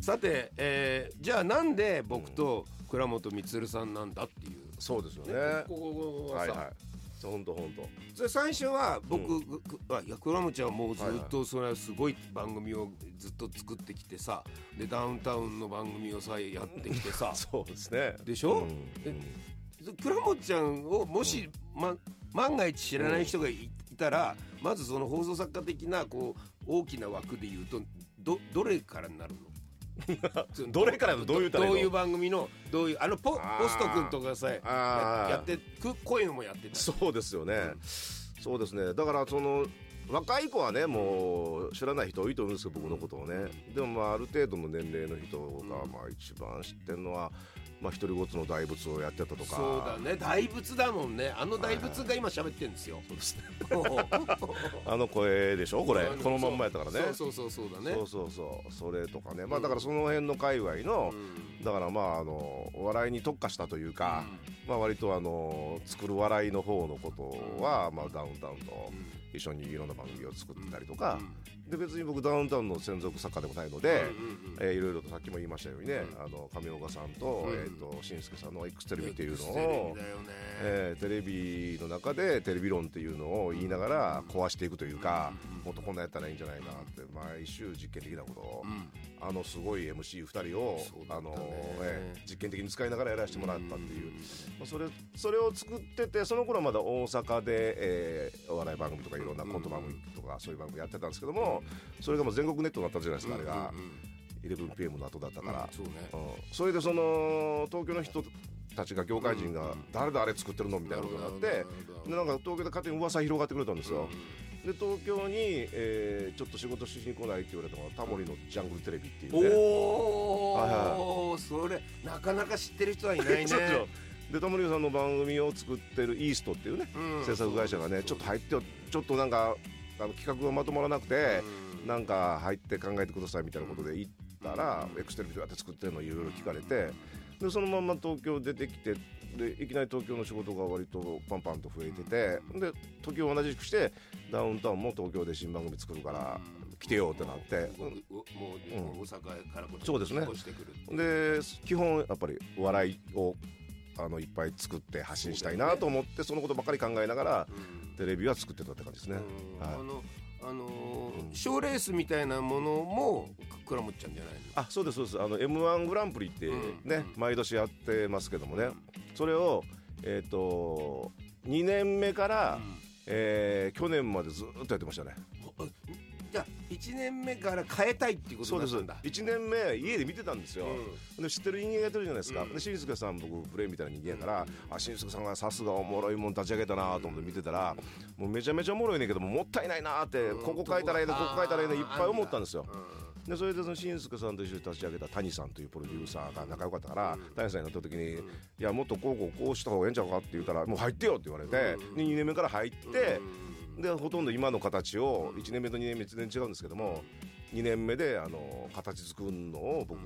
さて、えー、じゃあなんで僕と倉本充さんなんだっていう、そうですよね。ここはさ、はいはい。本当本当それ最初は僕、くあいや倉本ちゃんはもうずっとそれはすごい番組をずっと作ってきてさでダウンタウンの番組をさやってきてさ。そうですね。でしょ、うん。で倉本ちゃんをもし、ま、万が一知らない人がい,、たらまずその放送作家的なこう大きな枠で言うとどどれからになるの？どれからのどういうどういう番組のどういうあのポポスト君とかさやってくこういうのもやってた。そうですよね、そうですね。だからその若い子はねもう知らない人多いと思うんですけど僕のことをね。でもまあある程度の年齢の人がまあ一番知ってるのはまあ、一人ごつの大仏をやってたとか。そうだね。大仏だもんね。あの大仏が今喋ってるんですよ、そうですね。あの声でしょ？これ。このまんまやったからね。そうそうそうそうだね。そうそうそう。それとかね。まあだからその辺の界隈の、だからまああのお笑いに特化したというか、まあ割とあの作る笑いの方のことは、まあダウンタウンと一緒にいろんな番組を作ってたりとか、で別に僕ダウンタウンの専属作家でもないので、えーいろいろとさっきも言いましたようにね、あの上岡さんと、えっ、と新助さんの X テレビっていうのテレビをだよね、えーテレビの中でテレビ論っていうのを言いながら壊していくというか、もっとこんなやったらいいんじゃないかなって毎週実験的なことを、あのすごい MC2 人を、あのえー実験的に使いながらやらせてもらったっていう、まあ、それそれを作っててその頃はまだ大阪で、えーお笑い番組とかいろんなコント番組とかそういう番組やってたんですけども、それがもう全国ネットになったじゃないですか、あれが。11PM の後だったから、そうね。うん。それでその東京の人たちが業界人が誰だあれ作ってるの？みたいなことになってでなんか東京で勝手に噂広がってくれたんですよ、で東京に、えーちょっと仕事しに来ないって言われたのがタモリのジャングルテレビっていうね。おはいお、それなかなか知ってる人はいないね。でタモリさんの番組を作ってるイーストっていうね、うん。制作会社がねちょっと入ってよちょっとなんかあの企画がまとまらなくて、なんか入って考えてくださいみたいなことで行ったら、エクステレビどうやって作ってるのいろいろ聞かれてでそのまま東京出てきてでいきなり東京の仕事が割とパンパンと増えててで時を同じくしてダウンタウンも東京で新番組作るから来てよってなって。もうもうもう大阪からこっちそうですね。引っ越してくるで基本やっぱり笑いをあのいっぱい作って発信したいなと思ってそのことばっかり考えながら、テレビは作ってたって感じですね。あはい。のあのー賞レースみたいなものも倉持ちゃんじゃないの？あそうですそうです。あの m 1グランプリってね、毎年やってますけどもねそれをえっ、と2年目から、えー去年までずっとやってましたね。じゃあ1年目から変えたいっていうことそうですだ。ったんだ1年目家で見てたんですよ、で知ってる人間がやってるじゃないですか、で新助さん僕プレイみたいな人間やから、あ新助さんがさすがおもろいもん立ち上げたなと思って見てたら、もうめちゃめちゃおもろいねんけどももったいないなって、ここ書いたらいいのここ書いたらいいのいっぱい思ったんですよ、でそれでその新助さんと一緒に立ち上げた谷さんというプロデューサーが仲良かったから、谷さんになった時に、いやもっとこうこうこうした方がええんちゃうかって言ったらもう入ってよって言われて、で2年目から入って、でほとんど今の形を1年目と2年目全然違うんですけども2年目であの形作るのを僕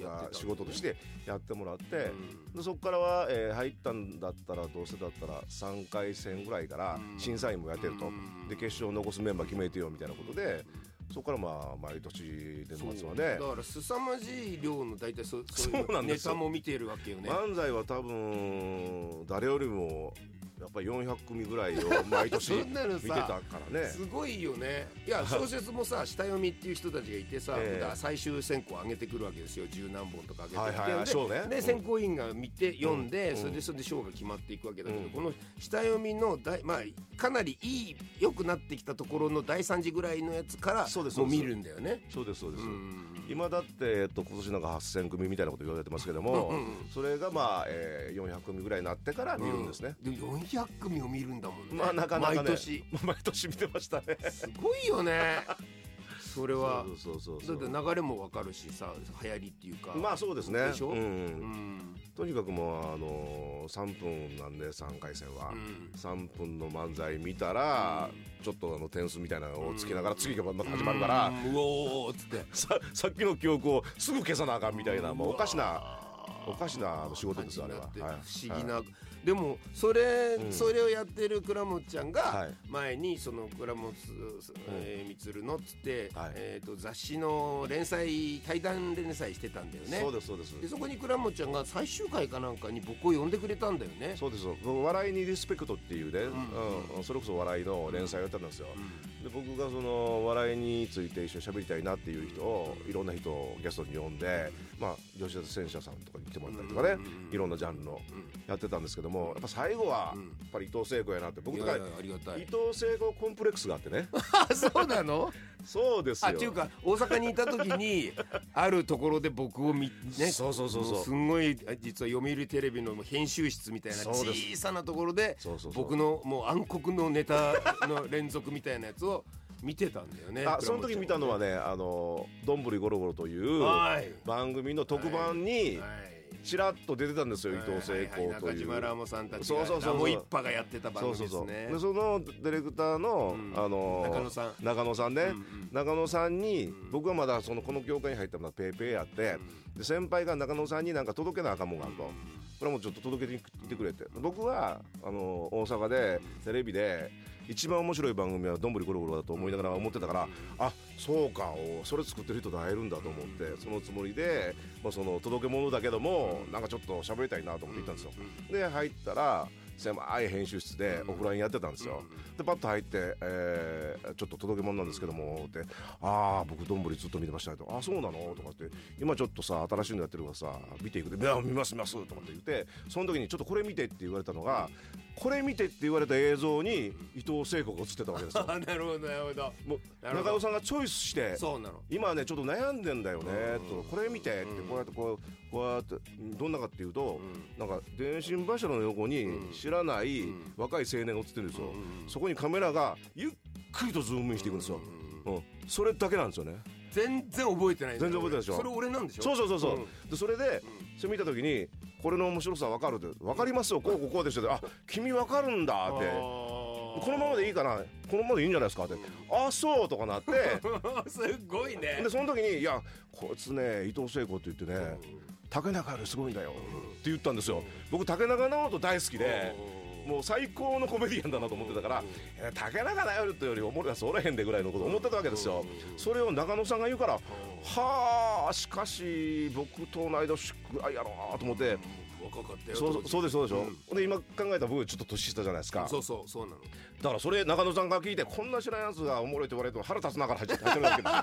が仕事としてやってもらって、でそこからは、えー入ったんだったらどうせだったら3回戦ぐらいから審査員もやってると、で決勝残すメンバー決めてよみたいなことでそこからまあ毎年年末はね。だから凄まじい量の大体そうそういそうネタも見ているわけよね。漫才は多分誰よりもやっぱり400組ぐらいを 毎年見てたからね。すごいよね。いや 小説もさ下読みっていう人たちがいてさ、ええ。だから最終選考上げてくるわけですよ。十何本とか上げてきて、はいはいはい。で賞ね。選考委員が見て読んで、それでそれで賞が決まっていくわけだけど、この下読みの大、まあ、かなりいい良くなってきたところの第3次ぐらいのやつからそうですもう見るんだよね。そうですそうです今だって、えっと、今年なんか8000組みたいなこと言われてますけども、それがまあ、えー、400組ぐらいになってから見るんですね、で400組を見るんだもんね、まあなかなかね毎年。毎年見てましたね。すごいよね。それは。そうそうそうそう。だって流れもわかるしさ流行りっていうか。まあそうですね。でしょ、うん。うんとにかくもうあのー、3分なんで3回戦は、3分の漫才見たら、ちょっとあの点数みたいなのをつけながら次がまた始まるから、うん。うおーっつって。ささっきの記憶をすぐ消さなあかんみたいなもうおかしなおかしな仕事ですよあれは。不思議な、でもそれ、うん。それをやってる倉本ちゃんがはい。前にその倉本えー充のっつって、はい。えー、と雑誌の連載対談連載してたんだよね。そうですそうです。でそこに倉本ちゃんが最終回かなんかに僕を呼んでくれたんだよね。そうです笑いにリスペクトっていうね、ん。うん。それこそ笑いの連載をやったんですよ、で僕がその笑いについて一緒に喋りたいなっていう人をいろんな人をゲストに呼んで、まあ、吉田戦車さんとかに来てもらったりとかね、いろんなジャンルのやってたんですけどもやっぱ最後はうん。やっぱり伊藤聖子やなって僕とか伊藤聖子コンプレックスがあってね。あ そうなの？そうですよ。あっていうか大阪にいた時にあるところで僕を見ねそうそうそうそう。もすんごい実は読売テレビの編集室みたいな小さなところでそうそうそう。僕のもう暗黒のネタの連続みたいなやつを見てたんだよねあその時見たのはね「あのどんぶりゴロゴロ」というはい。番組の特番にはいちらっと出てたんですよ、伊藤聖子という。中島ラモさんたちそうそうそうそう。一派がやってた番そうそうそう。組ですねでそのディレクターの、うん。あの中野さん。中野さんね、うんうん。中野さんに、ん。僕はまだそのこの業界に入ったのはペーペーやって、で先輩が中野さんになんか届けなあかんもんがあると、これもちょっと届けてきてくれて僕はあの大阪でテレビで一番面白い番組は「どんぶりゴロゴロ」だと思いながら思ってたから、あそうかそれ作ってる人と会えるんだと思ってそのつもりで、まあ、その届け物だけどもなんかちょっと喋りたいなと思って行ったんですよ。で入ったら狭い編集室でオフラインやってたんですよ。でパッと入って、えーちょっと届け物なんですけども」って「ああ僕どんぶりずっと見てました」と「あそうなの?」とかって「今ちょっとさ新しいのやってるからさ見ていくで」いや見ます見ます」とかって言ってその時に「ちょっとこれ見て」って言われたのが「これ見て」って言われた映像に伊藤聖子が映ってたわけですよ。あなるほどなるほど。もう中尾さんがチョイスしてそうなの。今ねちょっと悩んでんだよねうん。とこれ見てってうん。こうやってこうこうやってどんなかっていうとうん。なんか電信柱の横にうん。知らないうん。若い青年が映ってるんですよ。うんそこにカメラがゆっくりとズームインしていくんですようん。うんそれだけなんですよね。全然覚えてない全然覚えてないでしょ。それ俺なんでしょ？そうそうそうそう。うん。でそれでそれ見た時にこれの面白さ分かるって分かりますよこうこうこうでしょあ君分かるんだって。このままでいいかな？このままでいいんじゃないですか？って。あそうとかなって。すごいね。でその時に「いやこいつね伊藤聖子って言ってね竹中よりすごいんだよ」って言ったんですよ。僕竹中直人大好きでもう最高のコメディアンだなと思ってたから「いや竹中直人よりおもろいやつおらへんで」ぐらいのこと思ってたわけですよそれを中野さんが言うから「はあしかし僕と同い年ぐらいやろうな」と思って。若かったよそうそうですそうでしょ、うん。で今考えたら僕ちょっと年下じゃないですか。そうそうそうなの。だからそれ中野さんが聞いてこんな知らんやつがおもろいって言われると腹立つながら入って入ってるわけですよ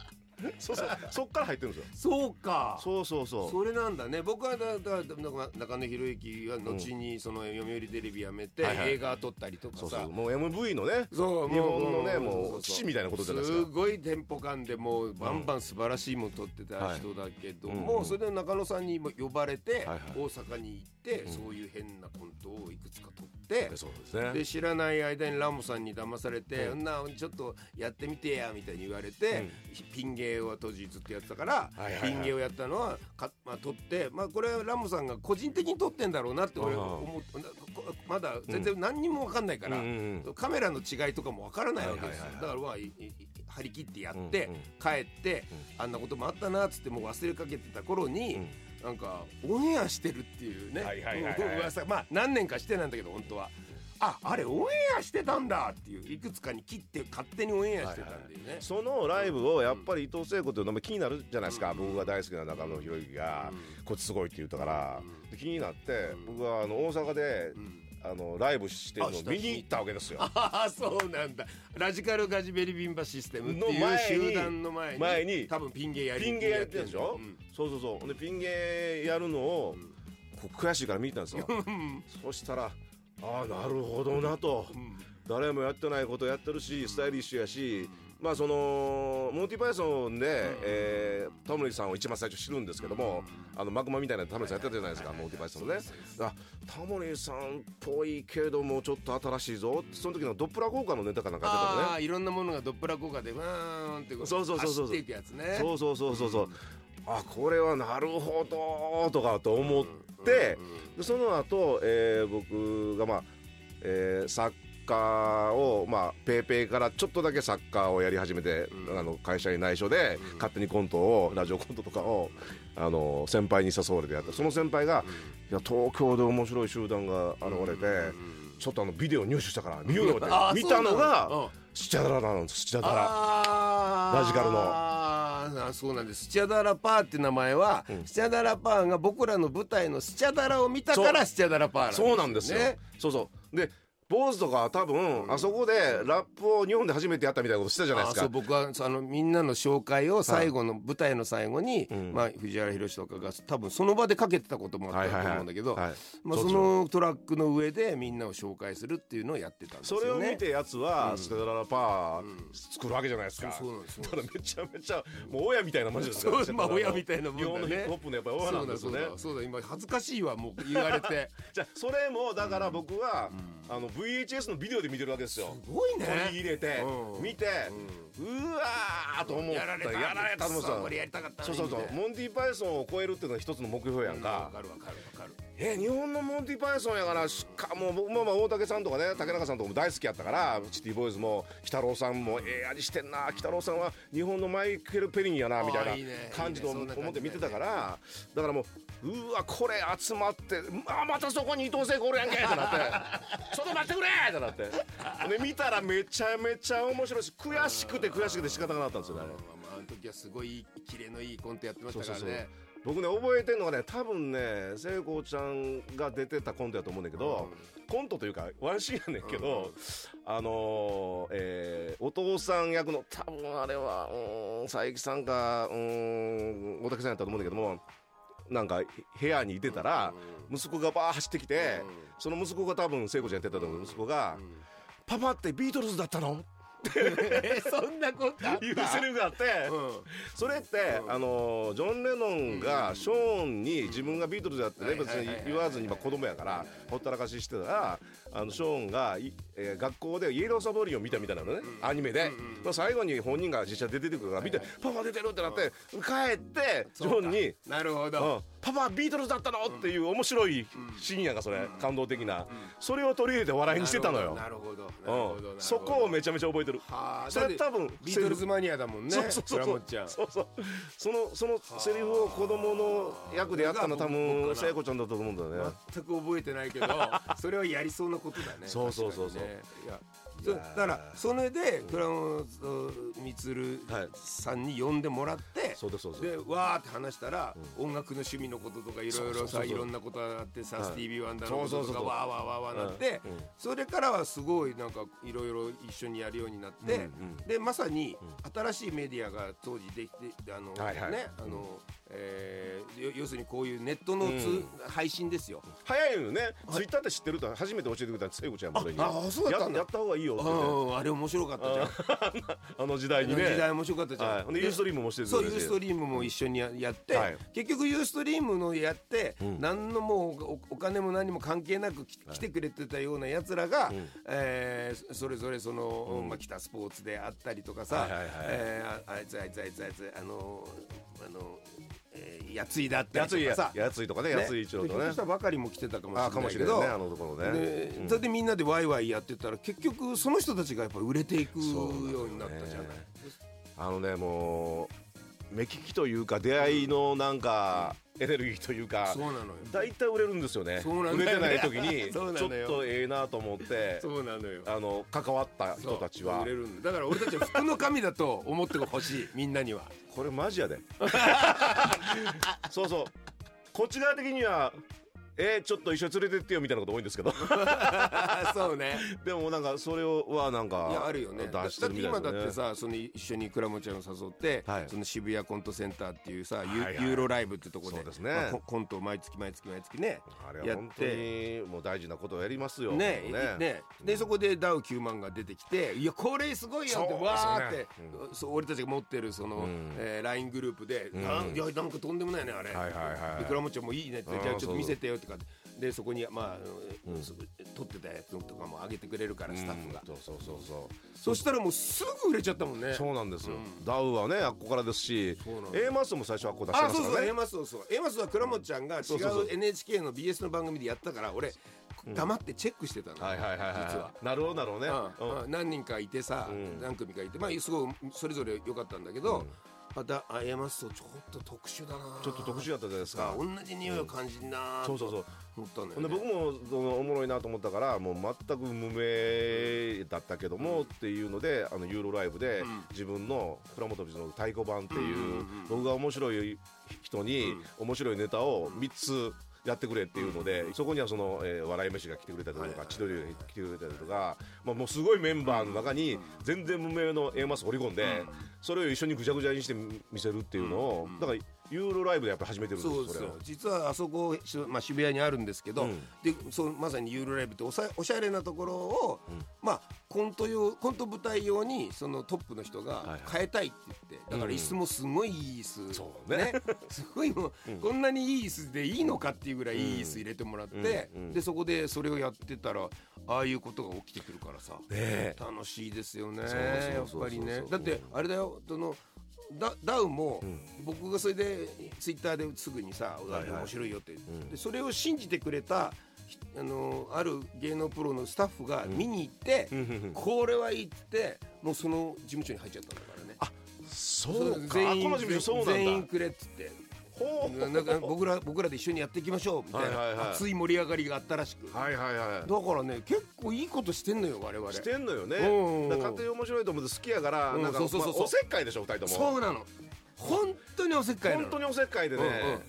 そうそう。そっから入ってるんですよ。そうか。そうそうそう。それなんだね。僕はだだだだ中野博之は後にその読売テレビ辞めてはいはい。映画撮ったりとかさ。そうそう。もう MV のねそう日本のねもう父みたいなことじゃないですか。すごいテンポ感でもうバンバン素晴らしいもの撮ってた人だけども、はいうん。うんそれで中野さんにも呼ばれてはいはい。大阪に行って、うん。そういう変なコントをいくつか撮って、そうですね。で知らない間にラモさんに騙されて「うんなちょっとやってみてや」みたいに言われて、ピン芸を当時ずっとやってたから、はいはいはいピン芸をやったのはか、まあ、撮って、まあ、これはラモさんが個人的に撮ってんだろうなって俺思まだ全然何にも分かんないから、カメラの違いとかも分からないわけですよ、はいはいはいはいだからまあ張り切ってやって、帰って、あんなこともあったなっつってもう忘れかけてた頃に、なんかオンエアしてるっていうね、噂まあ何年かしてなんだけど本当は。ああれオンエアしてたんだっていういくつかに切って勝手にオンエアしてたんだよね。そのライブをやっぱり伊藤聖子っていうのも気になるじゃないですか、僕が大好きな中野博之が、こっちすごいって言ったから、で気になって、僕はあの大阪で、うん。あのライブしてるの見に行ったわけですよ。ああそうなんだ。ラジカルガジベリビンバシステムっていう集団の前に前に多分ピン芸やりピン芸やってるでしょ、うん。そうそうそう。でピン芸やるのを、こう悔しいから見に行ったんですよ。そしたらああなるほどなと、誰もやってないことやってるしスタイリッシュやし、まあそのモンティパイソンで、えータモリさんを一番最初知るんですけども、あのマグマみたいなタモリさんやってたじゃないですか、モンティパイソンのね。あタモリさんっぽいけどもちょっと新しいぞその時のドップラー効果のネタかなんかやってたのね。いろんなものがドップラ効果でわーんってこそうそうそうそう走っていくやつね。そうそうそうそうそう、あこれはなるほどとかと思って、でその後、えー僕がまあ、えー作家カーをまあペーペーからちょっとだけサッカーをやり始めて、うん。あの会社に内緒で、勝手にコントをラジオコントとかをあの先輩に誘われてやった。その先輩が、いや東京で面白い集団が現れて、ちょっとあのビデオ入手したから見ようよって見たのがのスチャダラなんですスチャダラ。ラジカルのあーそうなんです。スチャダラパーって名前は、スチャダラパーが僕らの舞台のスチャダラを見たからスチャダラパーなんですそうなんですよ、ねそうそう。で坊主とかは多分、あそこでラップを日本で初めてやったみたいなことしてたじゃないですか。あそう僕はあのみんなの紹介を最後の、舞台の最後に、ん。まあ、藤原宏とかが多分その場でかけてたこともあったと思うんだけど、はいまあ、そのトラックの上でみんなを紹介するっていうのをやってたんですよね。それを見てやつは、ステララパー作るわけじゃないですか、そうなんですだからめちゃめちゃもう親みたいなもんですよそうまあ親みたいなもんだね。日本のヒップホップのやっぱり親なんですよね。そうだそうだ今恥ずかしいわもう言われて。じゃあそれもだから僕は、あの VHS のビデオで見てるわけですよ。すごいね。取り入れて、うん。見て、うわーと思った。やられたやられたと思った。そうそうそう。モンティ・パイソンを超えるっていうのが一つの目標やんか、わかるわかるわかるえ日本のモンティ・パイソンやからしかも僕もまあ大竹さんとかね竹中さんとかも大好きやったからシティボーイズも鬼太郎さんもええ味してんな鬼太郎さんは日本のマイケル・ペリンやなみたいな感じと思って見てたからだからもううわこれ集まってあまたそこに伊藤聖子おるやんけってなって。ちょっと待ってくれってなって。で見たらめちゃめちゃ面白いし悔しくて悔しくて仕方がなかったんですよねあれ。まあまああの時はすごいキレのいいコントやってましたからね。そうそうそう。僕ね覚えてんのがね多分ね聖子ちゃんが出てたコントやと思うんだけど、コントというかワンシーンやねんけど、あのーえーお父さん役の多分あれはうーん佐伯さんかうーん大竹さんやったと思うんだけどもなんか部屋にいてたら、息子がバー走ってきて、その息子が多分聖子ちゃんやってたと思う息子が「パパってビートルズだったの?」えそんなことうセリフがあって、うん。それって、あのジョン・レノンがショーンに自分がビートルズやってね別に言わずにまあ子供やからほったらかししてたらあのショーンがい、えー学校でイエローサボリーを見たみたいなのね、アニメで、まあ最後に本人が実写で出てくるから見て、パパ出てるってなって帰ってジョンになるほうん。ど、パパビートルズだったの？っていう面白いシーンやんかそれ、感動的な、それを取り入れて笑いにしてたのよ。なるほどそこをめちゃめちゃ覚えてる。はあそれ多分ビートルズマニアだもんねそうそうそうそう。そうそのそのセリフを子供の役でやったの多分聖子ちゃんだったと思うんだよね。全く覚えてないけど それはやりそうなことだね。そうそうそうそう。だからそれで倉本充はいさんに呼んでもらって、そうですそうです。でわーって話したら、音楽の趣味のこととかいろいろさいろんなことがあってさ、はいスティービー・ワンダーのことそうそうそうとかわーわーわーわーなって、それからはすごいなんかいろいろ一緒にやるようになって、でまさに新しいメディアが当時できてあの、ねあの、えーよ要するにこういうネットのつ、うん。配信ですよ。早いよね。ツイッターって知ってると初めて教えてくれた聖子ちゃん俺に。ああそうだったんだ。ややった方がいいよってう言って。んあれ面白かったじゃん。あの時代にね。時代面白かったじゃん。はい。でユーストリームもしてるそうユーストリームも一緒にややって、はい。結局ユーストリームのやって、ん。何のもうおお金も何も関係なくき来てくれてたようなやつらが、えーそれぞれその、まあ、来たスポーツであったりとかさ、はいはいはい。えーああいつあいつあいつあいつあのあの、えー、やついだったやついやりとかさ。やつ。いとかねね。やつい一郎とね。でひょっとしたらばかりも来てたかもしれあないけど。かもしれないねあのところね。それでみんなでワイワイやってたら結局その人たちがやっぱ売れていくようになったじゃない。あのねもう目利きというか出会いのなんかエネルギーというかそうなのよ。大体売れるんですよね。そうなん売れてない時に ちょっとええなと思ってそうなのよ。あの関わった人たちは。売れるんだ。だから俺たちは服の神だと思ってほしい みんなには。これマジやで。そうそう。こっち側的にはえー、ちょっと一緒に連れてってよみたいなこと多いんですけど。そうね。でもなんかそれをはなんかいやあるよね。だって今だってさその一緒に倉本ちゃんを誘って、はい。その渋谷コントセンターっていうさ、ユーロライブってとこでそうですね。まあココントを毎月毎月毎月ねあれはやっ本当てにもう大事なことをやりますよねもうねでそこでダウ9万が出てきていやこれすごいよってわーってうそう俺たちが持ってるその、ん。えー LINE グループで、ん。なんいやなんかとんでもないねあれ、はいはいはいで倉本ちゃんもいいねってうんじゃあちょっとそう見せてよってかでそこにまあ、うん。そ撮ってたやつとかも上げてくれるからスタッフが、そうそうそうそう。そしたらもうすぐ売れちゃったもんね。そうなんですよ、うん。ダウはねあっこからですしそうなんだ A マスも最初あっこ出してあそうそうますから A ねマスそうそう。A マスは倉本ちゃんが違そう NHK の BS の番組でやったから俺黙ってチェックしてたの、はいはいはいはい実は。なるほどなるほどね。うん。うん。何人かいてさ、うん。何組かいてまあすごいそれぞれ良かったんだけど、またあえますとちょっと特殊だな。ちょっと特殊だったじゃないですか。同じ匂いを感じん。なそうそうそう。思ったんだよね。僕もそのおもろいなと思ったからもう全く無名だったけども、っていうのであのユーロライブでん。自分の倉本美の太鼓判っていう,、うんうんうん。僕が面白い人に面白いネタを3つやってくれっていうので、そこにはその、えー笑い飯が来てくれたりとか、はいはい千鳥が来てくれたりとか、まあ、もうすごいメンバーの中に全然無名の A マス掘り込んで、それを一緒にぐちゃぐちゃにして見せるっていうのを、だからユーロライブでやっぱり始めてるんですそうです。よ。実はあそこ、しまあ、渋谷にあるんですけど、うん。でそうまさにユーロライブっておさおしゃれなところを、まあ、コント用コント舞台用にそのトップの人が変えたいって言ってだから椅子もすごいいい椅子、そうね。すごいもう、こんなにいい椅子でいいのかっていうぐらいいい椅子入れてもらって、うん。うん。でそこでそれをやってたらああいうことが起きてくるからさ、え。楽しいですよね。やっぱりね。だってあれだよそのダダウも、僕がそれでツイッターですぐにさ「はいはい。面白いよ」って、でそれを信じてくれたひあのある芸能プロのスタッフが見に行って、これはいいってもうその事務所に入っちゃったんだからね。そうか。全員この事務所そうなんだ。全員くれっつってなんか僕ら僕らで一緒にやっていきましょうみたいない熱い盛り上がりがあったらしく、はいはいはい。だからね結構いいことしてんのよ我々してんのよね。うん。だから勝手に面白いと思って好きやからうんなんかそうそうそうそう。まあおせっかいでしょ二人とも。そうなの。本当におせっかい本当におせっかいでね、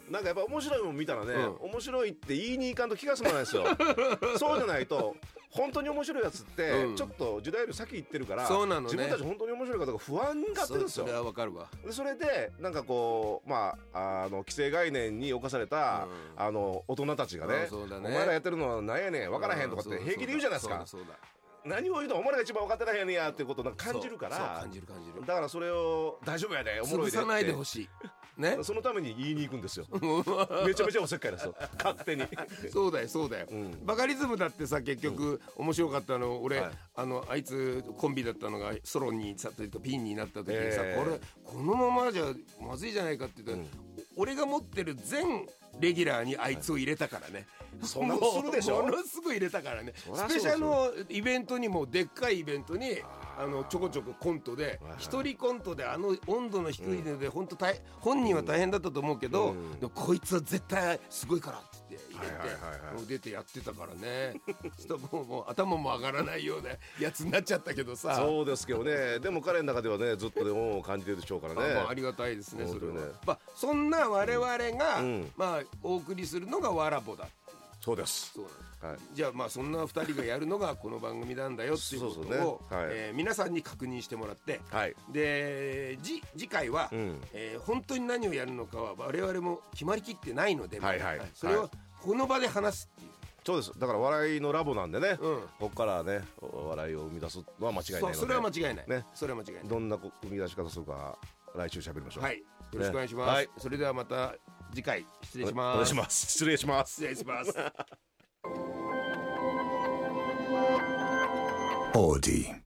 なんかやっぱ面白いもん見たらね、う面白いって言いに行かんと気が済まないですよ。そうじゃないと本当に面白いやつって、うん。ちょっと時代より先行ってるからそうなのね。自分たち本当に面白いかとか不安がってるんですよ。そそれはわかるわ。でそれでなんかこうまああの既成概念に侵された、うん。あの大人たちがねね。お前らやってるのは何やねん分からへんとかってうん平気で言うじゃないですか。何を言うのお前らが一番分かってないやねんやっていうことをなんか感じるから感じる感じる。だからそれを大丈夫やでおもろいでって。潰さないでほしいね。そのために言いに行くんですよ。めちゃめちゃおせっかいですよ。勝手に。そうだよそうだよ、ん。バカリズムだってさ結局面白かったの。俺、はい。あのあいつコンビだったのがソロにさというかピンになった時にさ、ええ。これこのままじゃまずいじゃないかって言ったら、俺が持ってる全レギュラーにあいつを入れたからね、そんなことするでしょ？ものすごい入れたからね。スペシャルのイベントにもでっかいイベントにあのちょこちょこコントで一人コントであの温度の低いので本当大本人は大変だったと思うけど、こいつは絶対すごいからって言って入れて、はいはいはいはい。もう出てやってたからね。ちょっともう頭も上がらないようなやつになっちゃったけどさ。そうですけどね。でも彼の中ではねずっとね恩を感じてるでしょうからね。ありがたいですねそれは、まあ、そんな我々が、うん。まあ、お送りするのがわらぼだそうです。そうなんですはいじゃあまあそんな2人がやるのがこの番組なんだよっていうことをね。はい。えー皆さんに確認してもらってはい。でじ次回は、うん。えー本当に何をやるのかは我々も決まりきってないので、はいはい。それをはい。この場で話すっていう。そうです。だから笑いのラボなんでね、うん。ここからねお笑いを生み出すのは間違いないので。それは間違いない、ね。それは間違いない。どんなこ生み出し方するか来週喋りましょう。はい。よろしくお願いします、はい。それではまた次回。失礼します。失礼します。失礼します Audi.